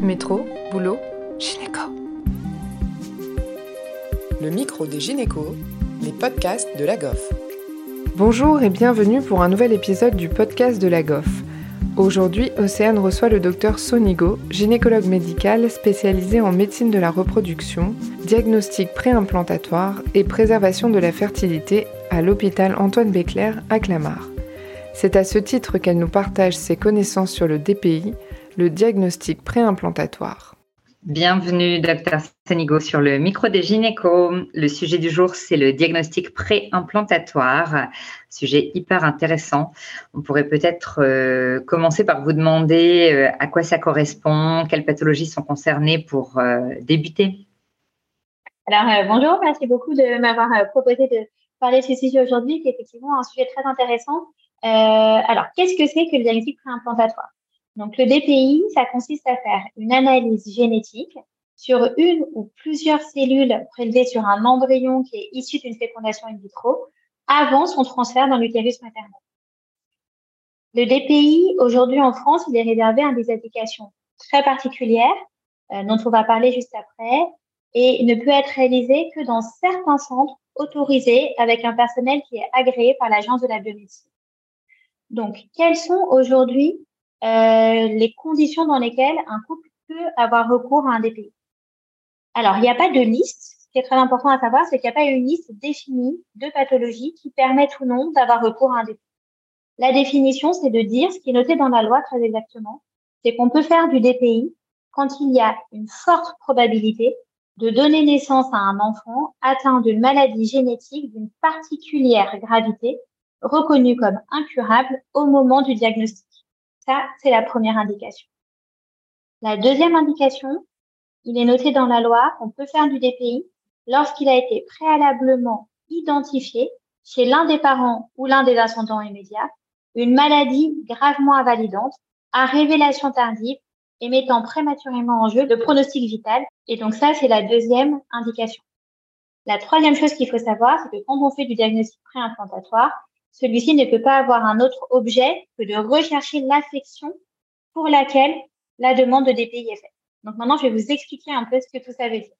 Métro, boulot, gynéco. Le micro des gynécos, les podcasts de la GOF. Bonjour et bienvenue pour un nouvel épisode du podcast de la GOF. Aujourd'hui, Océane reçoit le docteur Sonigo, gynécologue médical spécialisé en médecine de la reproduction, diagnostic préimplantatoire et préservation de la fertilité à l'hôpital Antoine Béclair à Clamart. C'est à ce titre qu'elle nous partage ses connaissances sur le DPI, le diagnostic préimplantatoire. Bienvenue, docteur Sonigo, sur le micro des gynécos. Le sujet du jour, c'est le diagnostic préimplantatoire. Sujet hyper intéressant. On pourrait peut-être euh, commencer par vous demander euh, à quoi ça correspond, quelles pathologies sont concernées pour euh, débuter. Alors, bonjour, merci beaucoup de m'avoir proposé de parler de ce sujet aujourd'hui, qui est effectivement un sujet très intéressant. alors, qu'est-ce que c'est que le diagnostic préimplantatoire? Donc, le DPI, ça consiste à faire une analyse génétique sur une ou plusieurs cellules prélevées sur un embryon qui est issu d'une fécondation in vitro avant son transfert dans l'utérus maternel. Le DPI, aujourd'hui en France, il est réservé à des applications très particulières, euh, dont on va parler juste après, et ne peut être réalisé que dans certains centres autorisés avec un personnel qui est agréé par l'Agence de la biomédecine. Donc, quels sont aujourd'hui euh, les conditions dans lesquelles un couple peut avoir recours à un DPI. Alors, il n'y a pas de liste. Ce qui est très important à savoir, c'est qu'il n'y a pas une liste définie de pathologies qui permettent ou non d'avoir recours à un DPI. La définition, c'est de dire, ce qui est noté dans la loi très exactement, c'est qu'on peut faire du DPI quand il y a une forte probabilité de donner naissance à un enfant atteint d'une maladie génétique d'une particulière gravité, reconnue comme incurable au moment du diagnostic. Ça, c'est la première indication. La deuxième indication, il est noté dans la loi qu'on peut faire du DPI lorsqu'il a été préalablement identifié chez l'un des parents ou l'un des ascendants immédiats une maladie gravement invalidante à révélation tardive et mettant prématurément en jeu le pronostic vital. Et donc ça, c'est la deuxième indication. La troisième chose qu'il faut savoir, c'est que quand on fait du diagnostic préimplantatoire, celui-ci ne peut pas avoir un autre objet que de rechercher l'affection pour laquelle la demande de DPI est faite. Donc maintenant, je vais vous expliquer un peu ce que tout ça veut dire.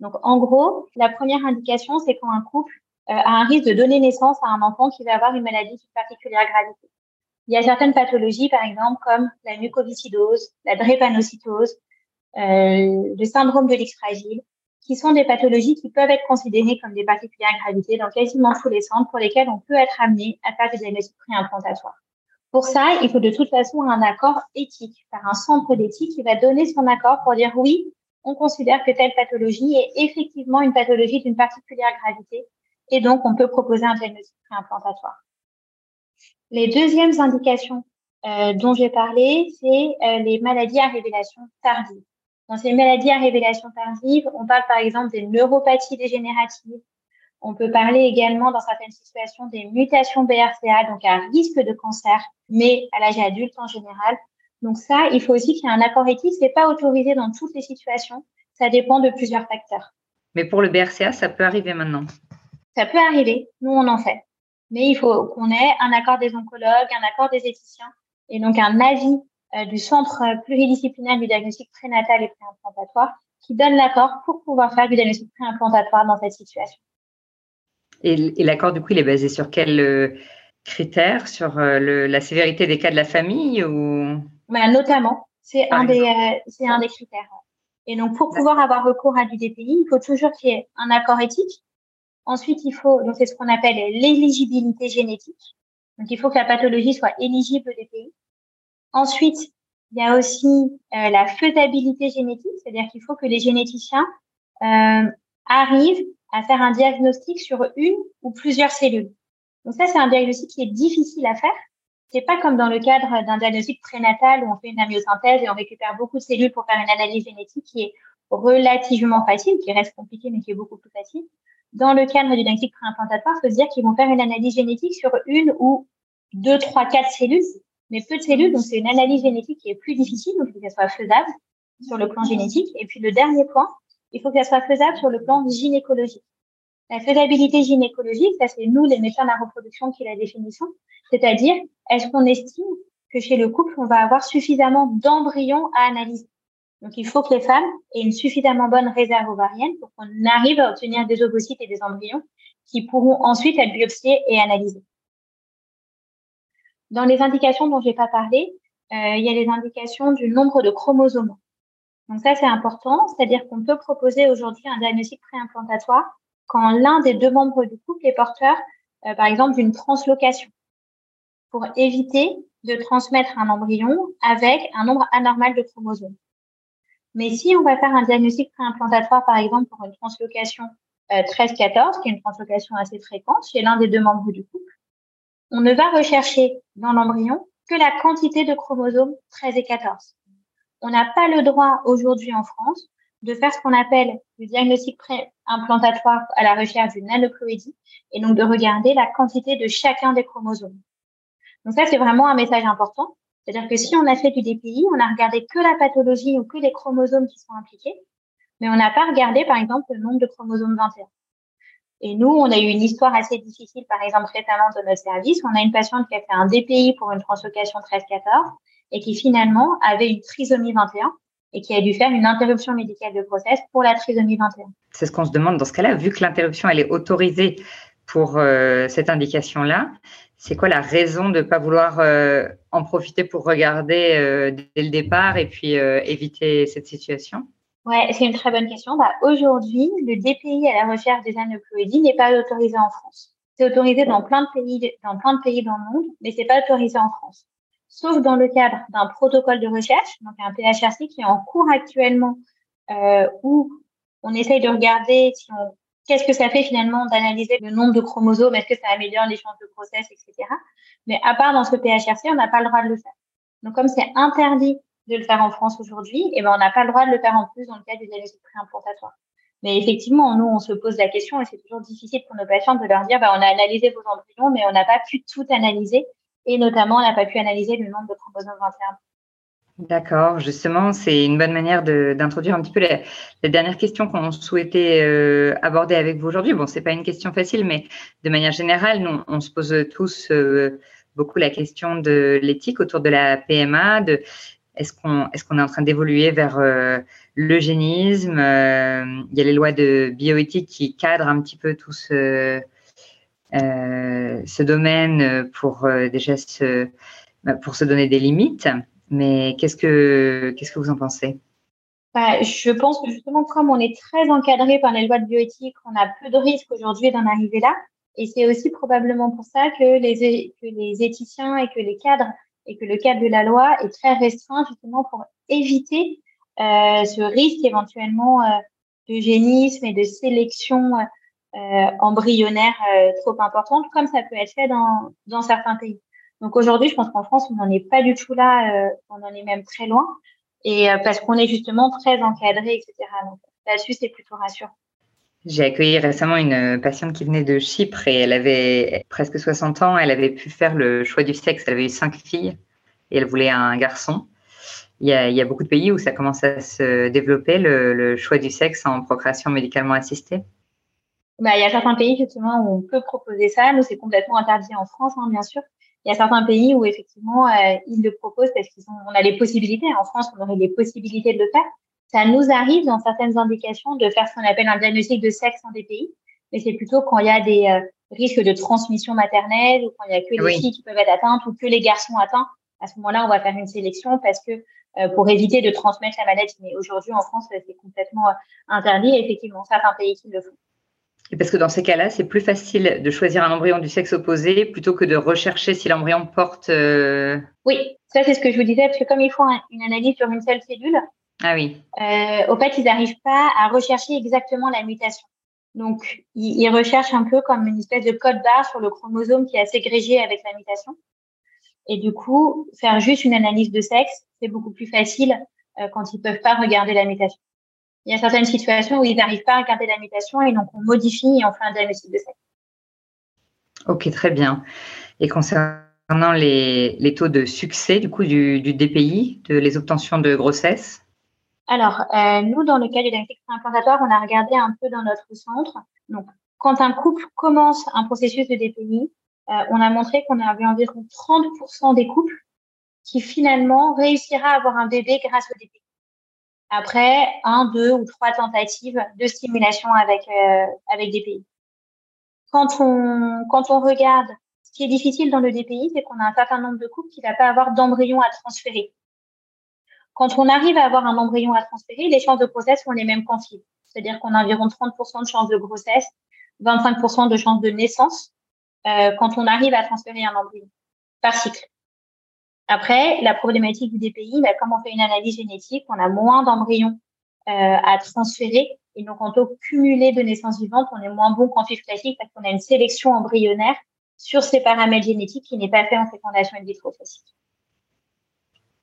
Donc en gros, la première indication, c'est quand un couple euh, a un risque de donner naissance à un enfant qui va avoir une maladie de particulière gravité. Il y a certaines pathologies, par exemple, comme la mucoviscidose, la drépanocytose, euh, le syndrome de l'X fragile, qui sont des pathologies qui peuvent être considérées comme des particulières gravités dans quasiment tous les centres pour lesquels on peut être amené à faire des diagnostics préimplantatoires. Pour ça, il faut de toute façon un accord éthique par un centre d'éthique qui va donner son accord pour dire oui, on considère que telle pathologie est effectivement une pathologie d'une particulière gravité et donc on peut proposer un diagnostic préimplantatoire. Les deuxièmes indications euh, dont j'ai parlé, c'est euh, les maladies à révélation tardive. Dans ces maladies à révélation tardive, on parle par exemple des neuropathies dégénératives. On peut parler également dans certaines situations des mutations BRCA, donc un risque de cancer, mais à l'âge adulte en général. Donc ça, il faut aussi qu'il y ait un accord éthique. C'est pas autorisé dans toutes les situations. Ça dépend de plusieurs facteurs. Mais pour le BRCA, ça peut arriver maintenant. Ça peut arriver. Nous, on en fait. Mais il faut qu'on ait un accord des oncologues, un accord des éthiciens et donc un avis du Centre pluridisciplinaire du diagnostic prénatal et préimplantatoire qui donne l'accord pour pouvoir faire du diagnostic préimplantatoire dans cette situation. Et, l'accord, du coup, il est basé sur quels euh, critères? Sur euh, la sévérité des cas de la famille ou? Ben, Notamment, c'est un, des, c'est un des critères. Et donc, pour pouvoir avoir recours à du DPI, il faut toujours qu'il y ait un accord éthique. Ensuite, il faut, donc c'est ce qu'on appelle l'éligibilité génétique. Donc, il faut que la pathologie soit éligible au DPI. Ensuite, il y a aussi euh, la faisabilité génétique, c'est-à-dire qu'il faut que les généticiens euh, arrivent à faire un diagnostic sur une ou plusieurs cellules. Donc ça, c'est un diagnostic qui est difficile à faire. C'est pas comme dans le cadre d'un diagnostic prénatal où on fait une amyosynthèse et on récupère beaucoup de cellules pour faire une analyse génétique qui est relativement facile, qui reste compliquée mais qui est beaucoup plus facile. Dans le cadre du diagnostic préimplantatoire, il faut se dire qu'ils vont faire une analyse génétique sur une ou deux, trois, quatre cellules mais peu de cellules. Donc, c'est une analyse génétique qui est plus difficile. Donc, il faut qu'elle soit faisable sur le plan génétique. Et puis, le dernier point, il faut qu'elle soit faisable sur le plan gynécologique. La faisabilité gynécologique, ça, c'est nous, les médecins de la reproduction, qui la définissons. C'est-à-dire, est-ce qu'on estime que chez le couple, on va avoir suffisamment d'embryons à analyser? Donc, il faut que les femmes aient une suffisamment bonne réserve ovarienne pour qu'on arrive à obtenir des ovocytes et des embryons qui pourront ensuite être biopsiés et analysés. Dans les indications dont je n'ai pas parlé, euh, il y a les indications du nombre de chromosomes. Donc ça, c'est important, c'est-à-dire qu'on peut proposer aujourd'hui un diagnostic préimplantatoire quand l'un des deux membres du couple est porteur, euh, par exemple, d'une translocation, pour éviter de transmettre un embryon avec un nombre anormal de chromosomes. Mais si on va faire un diagnostic préimplantatoire, par exemple, pour une translocation 13-14, euh, qui est une translocation assez fréquente chez l'un des deux membres du couple, on ne va rechercher dans l'embryon que la quantité de chromosomes 13 et 14. On n'a pas le droit aujourd'hui en France de faire ce qu'on appelle le diagnostic pré-implantatoire à la recherche d'une aneuploïdie et donc de regarder la quantité de chacun des chromosomes. Donc ça, c'est vraiment un message important. C'est-à-dire que si on a fait du DPI, on a regardé que la pathologie ou que les chromosomes qui sont impliqués, mais on n'a pas regardé, par exemple, le nombre de chromosomes 21. Et nous, on a eu une histoire assez difficile, par exemple, récemment de notre service. On a une patiente qui a fait un DPI pour une translocation 13-14 et qui finalement avait une trisomie 21 et qui a dû faire une interruption médicale de grossesse pour la trisomie 21. C'est ce qu'on se demande dans ce cas-là, vu que l'interruption, elle est autorisée pour euh, cette indication-là, c'est quoi la raison de ne pas vouloir euh, en profiter pour regarder euh, dès le départ et puis éviter cette situation? Ouais, c'est une très bonne question. Bah, Aujourd'hui, le DPI à la recherche des aneuploïdies n'est pas autorisé en France. C'est autorisé dans plein de pays, dans plein de pays dans le monde, mais c'est pas autorisé en France. Sauf dans le cadre d'un protocole de recherche, donc un PHRC qui est en cours actuellement, euh, où on essaye de regarder si on, qu'est-ce que ça fait finalement d'analyser le nombre de chromosomes, est-ce que ça améliore les chances de grossesse, etc. Mais à part dans ce PHRC, on n'a pas le droit de le faire. Donc comme c'est interdit de le faire en France aujourd'hui, et eh ben on n'a pas le droit de le faire en plus dans le cas du diagnostic préimplantatoire. Mais effectivement, nous, on se pose la question et c'est toujours difficile pour nos patients de leur dire, bah, on a analysé vos embryons, mais on n'a pas pu tout analyser et notamment, on n'a pas pu analyser le nombre de chromosomes 21. D'accord, justement, c'est une bonne manière d'introduire un petit peu la, dernière question qu'on souhaitait euh, aborder avec vous aujourd'hui. Bon, c'est pas une question facile, mais de manière générale, nous, on se pose tous euh, beaucoup la question de l'éthique autour de la PMA, de est-ce qu'on est, en train d'évoluer vers euh, l'eugénisme euh, Il y a les lois de bioéthique qui cadrent un petit peu tout ce, euh, domaine pour déjà se, bah, pour se donner des limites. Mais qu'est-ce que, vous en pensez? Bah, Je pense que justement, comme on est très encadré par les lois de bioéthique, on a peu de risques aujourd'hui d'en arriver là. Et c'est aussi probablement pour ça que les éthiciens et que les cadres et que le cadre de la loi est très restreint justement pour éviter euh, ce risque éventuellement euh, d'eugénisme et de sélection euh, embryonnaire euh, trop importante, comme ça peut être fait dans, dans certains pays. Donc aujourd'hui, je pense qu'en France, on n'en est pas du tout là, euh, on en est même très loin, et parce qu'on est justement très encadré, etc. Donc là-dessus, c'est plutôt rassurant. J'ai accueilli récemment une patiente qui venait de Chypre et elle avait presque 60 ans. Elle avait pu faire le choix du sexe. Elle avait eu cinq filles et elle voulait un garçon. Il y a, beaucoup de pays où ça commence à se développer, le, choix du sexe en procréation médicalement assistée. Bah, il y a certains pays effectivement où on peut proposer ça. Nous, c'est complètement interdit en France, hein, bien sûr. Il y a certains pays où effectivement euh, ils le proposent parce qu'on a les possibilités. En France, on aurait les possibilités de le faire. Ça nous arrive dans certaines indications de faire ce qu'on appelle un diagnostic de sexe en DPI, mais c'est plutôt quand il y a des euh, risques de transmission maternelle ou quand il y a que les filles qui peuvent être atteintes ou que les garçons atteints. À ce moment-là, on va faire une sélection parce que euh, pour éviter de transmettre la maladie. Mais aujourd'hui, en France, c'est complètement euh, interdit. Et effectivement, certains pays qui le font. Et parce que dans ces cas-là, c'est plus facile de choisir un embryon du sexe opposé plutôt que de rechercher si l'embryon porte. Oui, ça c'est ce que je vous disais, parce que comme ils font une analyse sur une seule cellule, ah oui. Euh, au fait, ils n'arrivent pas à rechercher exactement la mutation. Donc, ils, recherchent un peu comme une espèce de code barre sur le chromosome qui est ségrégé avec la mutation. Et du coup, faire juste une analyse de sexe, c'est beaucoup plus facile euh, quand ils peuvent pas regarder la mutation. Il y a certaines situations où ils n'arrivent pas à regarder la mutation et donc on modifie et on fait un diagnostic de sexe. Ok, très bien. Et concernant les, les taux de succès du coup du, du DPI, de les obtentions de grossesse? Alors, euh, nous, dans le cas du diagnostic implantatoire, on a regardé un peu dans notre centre. Donc, quand un couple commence un processus de DPI, euh, on a montré qu'on avait environ 30% des couples qui finalement réussira à avoir un bébé grâce au DPI. après un, deux ou trois tentatives de stimulation avec, euh, avec pays. Quand on, quand on regarde, ce qui est difficile dans le DPI, c'est qu'on a un certain nombre de couples qui ne va pas avoir d'embryon à transférer. Quand on arrive à avoir un embryon à transférer, les chances de grossesse sont les mêmes qu'en. C'est-à-dire qu'on a environ 30% de chances de grossesse, 25% de chances de naissance euh, quand on arrive à transférer un embryon par cycle. Après, la problématique du DPI, bah, comme on fait une analyse génétique, on a moins d'embryons euh, à transférer. Et donc, en taux cumulé de naissance vivante, on est moins bon qu'en FIV classique parce qu'on a une sélection embryonnaire sur ces paramètres génétiques qui n'est pas fait en fécondation in vitro classique.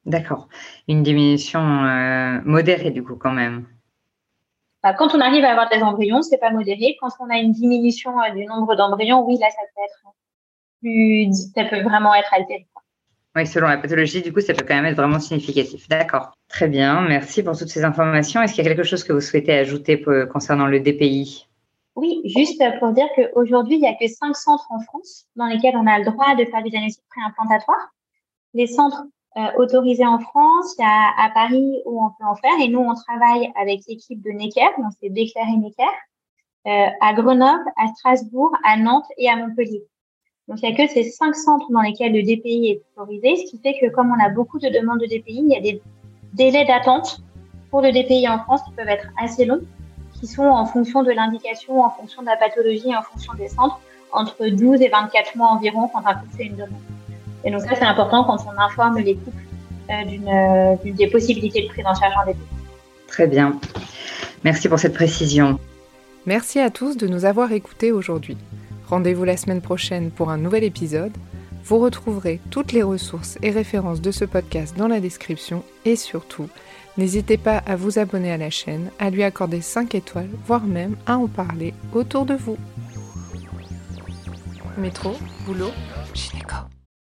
D'accord. Une diminution euh, modérée, du coup, quand même. Bah, quand on arrive à avoir des embryons, c'est pas modéré. Quand on a une diminution euh, du nombre d'embryons, oui, là, ça peut être plus, ça peut vraiment être altéré. Oui, selon la pathologie, du coup, ça peut quand même être vraiment significatif. D'accord. Très bien. Merci pour toutes ces informations. Est-ce qu'il y a quelque chose que vous souhaitez ajouter concernant le DPI Oui, juste pour dire qu'aujourd'hui, il n'y a que cinq centres en France dans lesquels on a le droit de faire du diagnostic préimplantatoire. Les centres euh, autorisés en France, il y a à Paris où on peut en faire. Et nous, on travaille avec l'équipe de Necker, donc c'est Béclair et Necker, euh, à Grenoble, à Strasbourg, à Nantes et à Montpellier. Donc, il n'y a que ces cinq centres dans lesquels le DPI est autorisé, ce qui fait que comme on a beaucoup de demandes de DPI, il y a des délais d'attente pour le DPI en France qui peuvent être assez longs, qui sont en fonction de l'indication, en fonction de la pathologie, en fonction des centres, entre 12 et 24 mois environ quand un couple fait une demande. Et donc ça, c'est important quand on informe les couples euh, d'une, des possibilités de prise en charge en DPI. Très bien. Merci pour cette précision. Merci à tous de nous avoir écoutés aujourd'hui. Rendez-vous la semaine prochaine pour un nouvel épisode. Vous retrouverez toutes les ressources et références de ce podcast dans la description et surtout, n'hésitez pas à vous abonner à la chaîne, à lui accorder 5 étoiles, voire même à en parler autour de vous. Métro, boulot, gynéco.